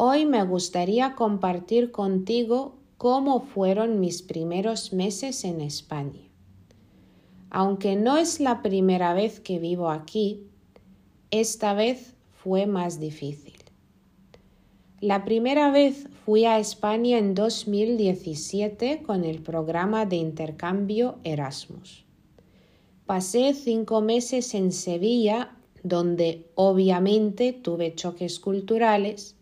Hoy me gustaría compartir contigo cómo fueron mis primeros meses en España. Aunque no es la primera vez que vivo aquí, esta vez fue más difícil. La primera vez fui a España en 2017 con el programa de intercambio Erasmus. Pasé cinco meses en Sevilla, donde obviamente tuve choques culturales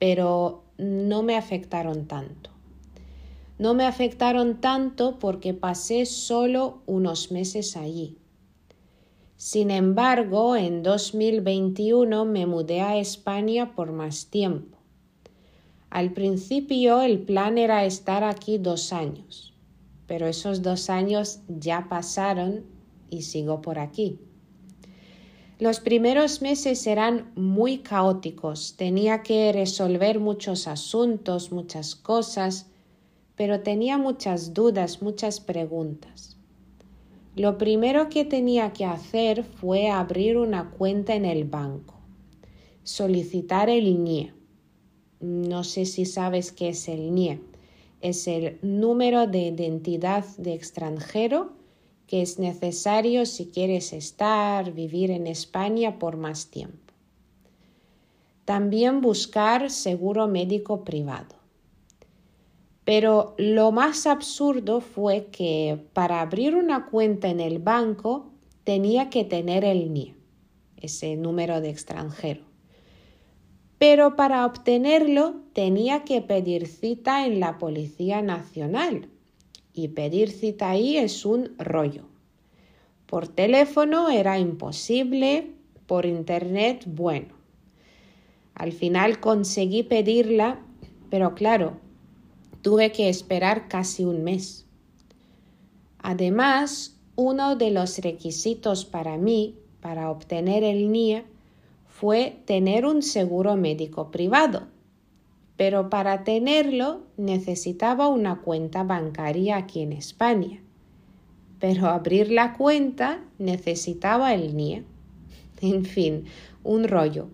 pero no me afectaron tanto. No me afectaron tanto porque pasé solo unos meses allí. Sin embargo, en 2021 me mudé a España por más tiempo. Al principio el plan era estar aquí dos años, pero esos dos años ya pasaron y sigo por aquí. Los primeros meses eran muy caóticos, tenía que resolver muchos asuntos, muchas cosas, pero tenía muchas dudas, muchas preguntas. Lo primero que tenía que hacer fue abrir una cuenta en el banco, solicitar el NIE. No sé si sabes qué es el NIE. Es el número de identidad de extranjero que es necesario si quieres estar, vivir en España por más tiempo. También buscar seguro médico privado. Pero lo más absurdo fue que para abrir una cuenta en el banco tenía que tener el NIE, ese número de extranjero. Pero para obtenerlo tenía que pedir cita en la Policía Nacional, y pedir cita ahí es un rollo. Por teléfono era imposible, por internet bueno. Al final conseguí pedirla, pero claro, tuve que esperar casi un mes. Además, uno de los requisitos para mí, para obtener el NIE, fue tener un seguro médico privado pero para tenerlo necesitaba una cuenta bancaria aquí en España. Pero abrir la cuenta necesitaba el NIE. En fin, un rollo.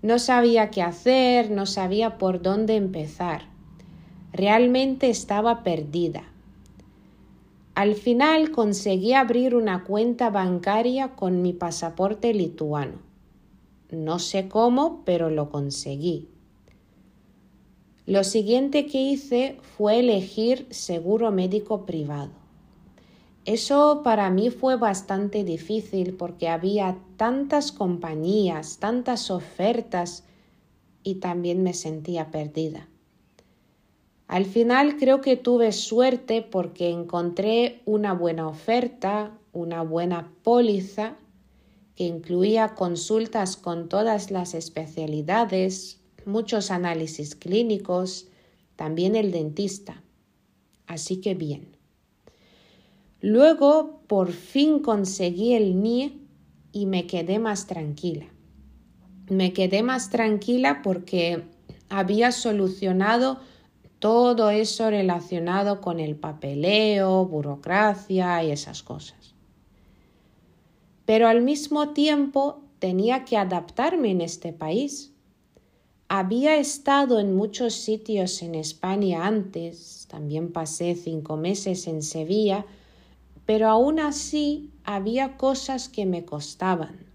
No sabía qué hacer, no sabía por dónde empezar. Realmente estaba perdida. Al final conseguí abrir una cuenta bancaria con mi pasaporte lituano. No sé cómo, pero lo conseguí. Lo siguiente que hice fue elegir seguro médico privado. Eso para mí fue bastante difícil porque había tantas compañías, tantas ofertas y también me sentía perdida. Al final creo que tuve suerte porque encontré una buena oferta, una buena póliza que incluía consultas con todas las especialidades, muchos análisis clínicos, también el dentista. Así que bien. Luego por fin conseguí el NIE y me quedé más tranquila. Me quedé más tranquila porque había solucionado todo eso relacionado con el papeleo, burocracia y esas cosas. Pero al mismo tiempo tenía que adaptarme en este país. Había estado en muchos sitios en España antes, también pasé cinco meses en Sevilla, pero aún así había cosas que me costaban.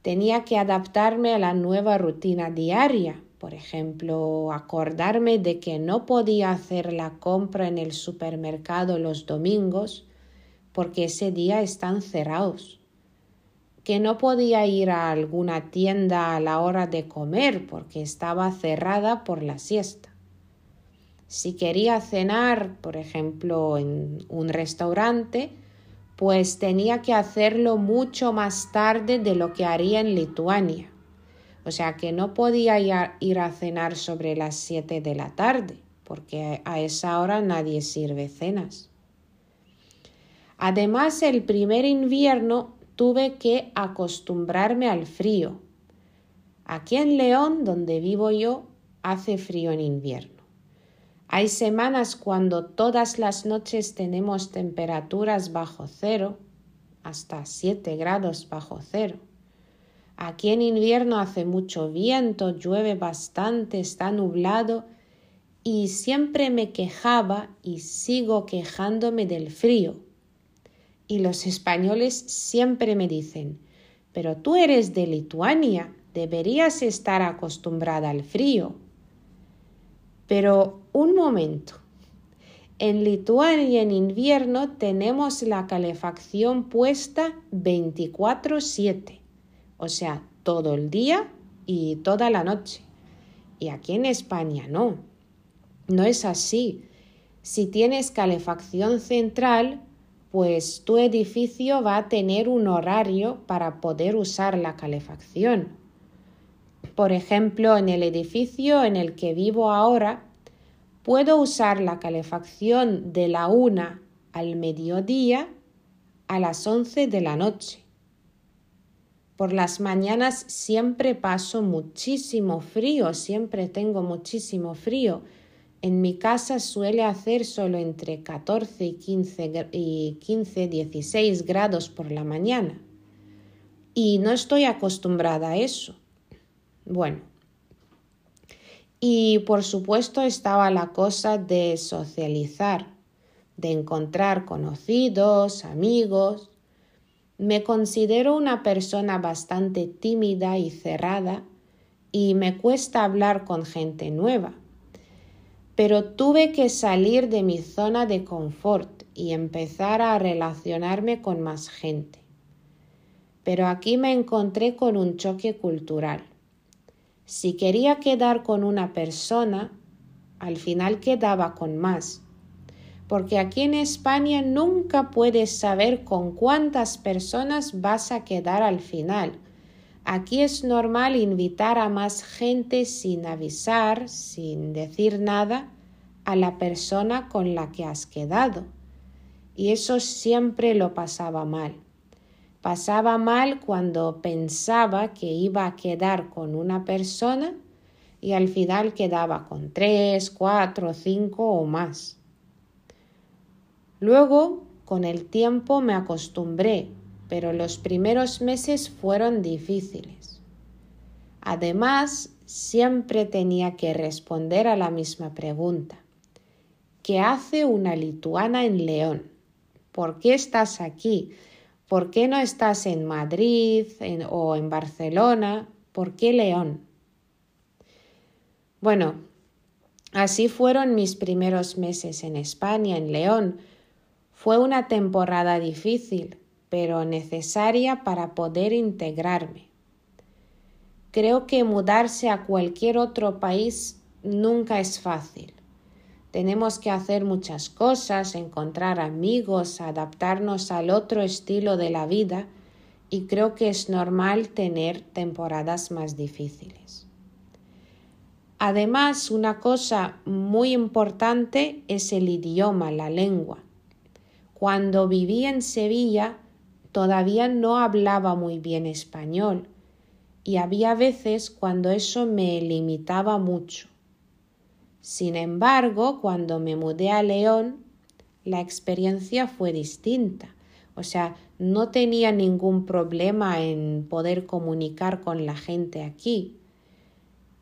Tenía que adaptarme a la nueva rutina diaria, por ejemplo, acordarme de que no podía hacer la compra en el supermercado los domingos porque ese día están cerrados que no podía ir a alguna tienda a la hora de comer porque estaba cerrada por la siesta. Si quería cenar, por ejemplo, en un restaurante, pues tenía que hacerlo mucho más tarde de lo que haría en Lituania, O sea que no podía ir a cenar sobre las 7 de la tarde, porque a esa hora nadie sirve cenas. Además, el primer invierno tuve que acostumbrarme al frío. Aquí en León, donde vivo yo, hace frío en invierno. Hay semanas cuando todas las noches tenemos temperaturas bajo cero, hasta 7 grados bajo cero. Aquí en invierno hace mucho viento, llueve bastante, está nublado y siempre me quejaba y sigo quejándome del frío. Y los españoles siempre me dicen, pero tú eres de Lituania, deberías estar acostumbrada al frío. Pero un momento. En Lituania en invierno tenemos la calefacción puesta 24/7, o sea, todo el día y toda la noche. Y aquí en España no. No es así. Si tienes calefacción central, pues tu edificio va a tener un horario para poder usar la calefacción. Por ejemplo, en el edificio en el que vivo ahora, puedo usar la calefacción de la una al mediodía a las once de la noche. Por las mañanas siempre paso muchísimo frío, siempre tengo muchísimo frío. En mi casa suele hacer solo entre 14 y 15, y 15 16 grados por la mañana. Y no estoy acostumbrada a eso. Bueno, y por supuesto estaba la cosa de socializar, de encontrar conocidos, amigos. Me considero una persona bastante tímida y cerrada y me cuesta hablar con gente nueva. Pero tuve que salir de mi zona de confort y empezar a relacionarme con más gente. Pero aquí me encontré con un choque cultural. Si quería quedar con una persona, al final quedaba con más. Porque aquí en España nunca puedes saber con cuántas personas vas a quedar al final. Aquí es normal invitar a más gente sin avisar, sin decir nada, a la persona con la que has quedado. Y eso siempre lo pasaba mal. Pasaba mal cuando pensaba que iba a quedar con una persona y al final quedaba con tres, cuatro, cinco o más. Luego, con el tiempo me acostumbré, pero los primeros meses fueron difíciles. Además, siempre tenía que responder a la misma pregunta. ¿Qué hace una lituana en León? ¿Por qué estás aquí? ¿Por qué no estás en Madrid o en Barcelona? ¿Por qué León? Bueno, así fueron mis primeros meses en España, en León. Fue una temporada difícil, pero necesaria para poder integrarme. Creo que mudarse a cualquier otro país nunca es fácil. Tenemos que hacer muchas cosas, encontrar amigos, adaptarnos al otro estilo de la vida y creo que es normal tener temporadas más difíciles. Además, una cosa muy importante es el idioma, la lengua. Cuando viví en Sevilla todavía no hablaba muy bien español y había veces cuando eso me limitaba mucho. Sin embargo, cuando me mudé a León, la experiencia fue distinta. O sea, no tenía ningún problema en poder comunicar con la gente aquí.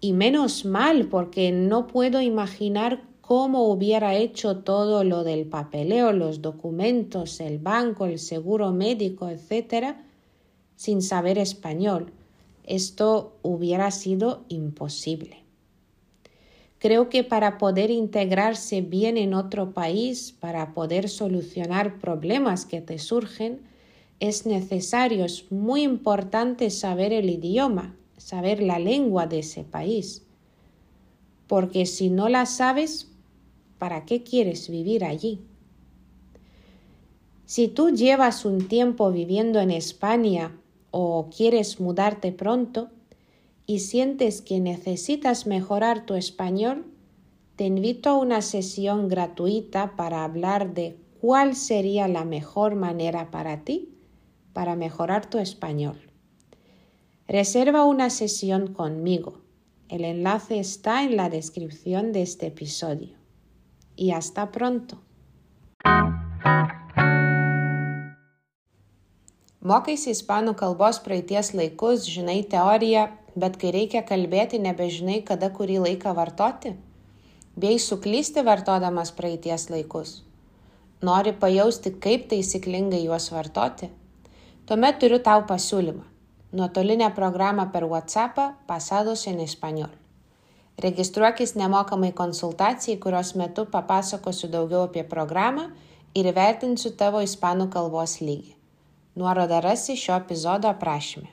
Y menos mal, porque no puedo imaginar cómo hubiera hecho todo lo del papeleo, los documentos, el banco, el seguro médico, etcétera, sin saber español. Esto hubiera sido imposible. Creo que para poder integrarse bien en otro país, para poder solucionar problemas que te surgen, es necesario, es muy importante saber el idioma, saber la lengua de ese país. Porque si no la sabes, ¿para qué quieres vivir allí? Si tú llevas un tiempo viviendo en España o quieres mudarte pronto, y sientes que necesitas mejorar tu español, te invito a una sesión gratuita para hablar de cuál sería la mejor manera para ti para mejorar tu español. Reserva una sesión conmigo. El enlace está en la descripción de este episodio. Y hasta pronto. Mokaisi ispanų kalbos praeities laikus, žinai teoriją, bet kai reikia kalbėti, nebežinai, kada kurį laiką vartoti? Bei suklysti vartodamas praeities laikus. Nori pajausti, kaip taisyklingai juos vartoti? Tuomet turiu tau pasiūlymą. Nuotolinę programą per WhatsApp Pasados en Español. Registruokis nemokamai konsultacijai, kurios metu papasakosiu daugiau apie programą ir įvertinsiu tavo ispanų kalbos lygį. Nuorodą rasi šio epizodo aprašyme.